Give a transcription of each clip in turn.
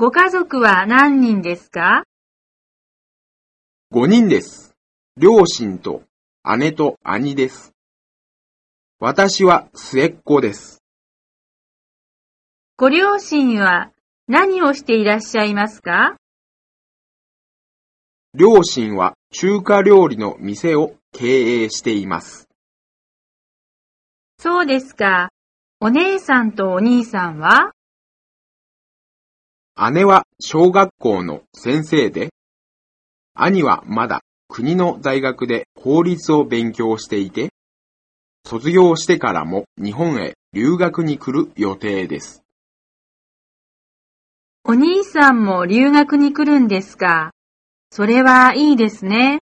ご家族は何人ですか？5人です。両親と姉と兄です。私は末っ子です。ご両親は何をしていらっしゃいますか？両親は中華料理の店を経営しています。そうですか。お姉さんとお兄さんは？姉は小学校の先生で、兄はまだ国の大学で法律を勉強していて、卒業してからも日本へ留学に来る予定です。お兄さんも留学に来るんですか？それはいいですね。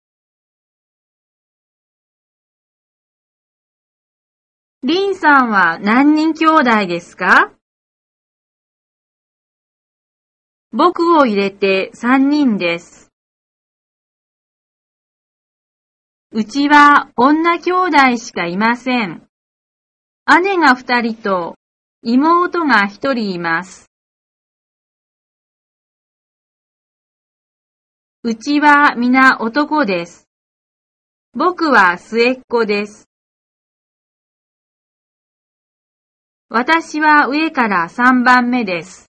リンさんは何人兄弟ですか？僕を入れて3人です。うちは女兄弟しかいません。姉が2人と妹が1人います。うちは皆男です。僕は末っ子です。私は上から3番目です。